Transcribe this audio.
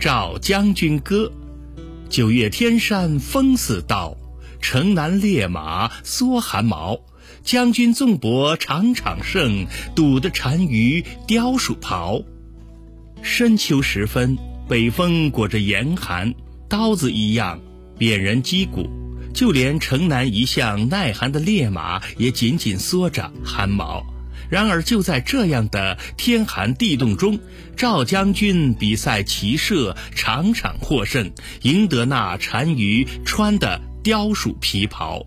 赵将军歌。九月天山风似刀，城南烈马缩寒毛。将军纵博场场胜，赌得单于貂鼠袍。深秋时分，北风裹着严寒，刀子一样扁人击骨，就连城南一向耐寒的烈马也紧紧缩着汗毛。然而，就在这样的天寒地冻中，赵将军比赛骑射，场场获胜，赢得那单于穿的貂鼠皮袍。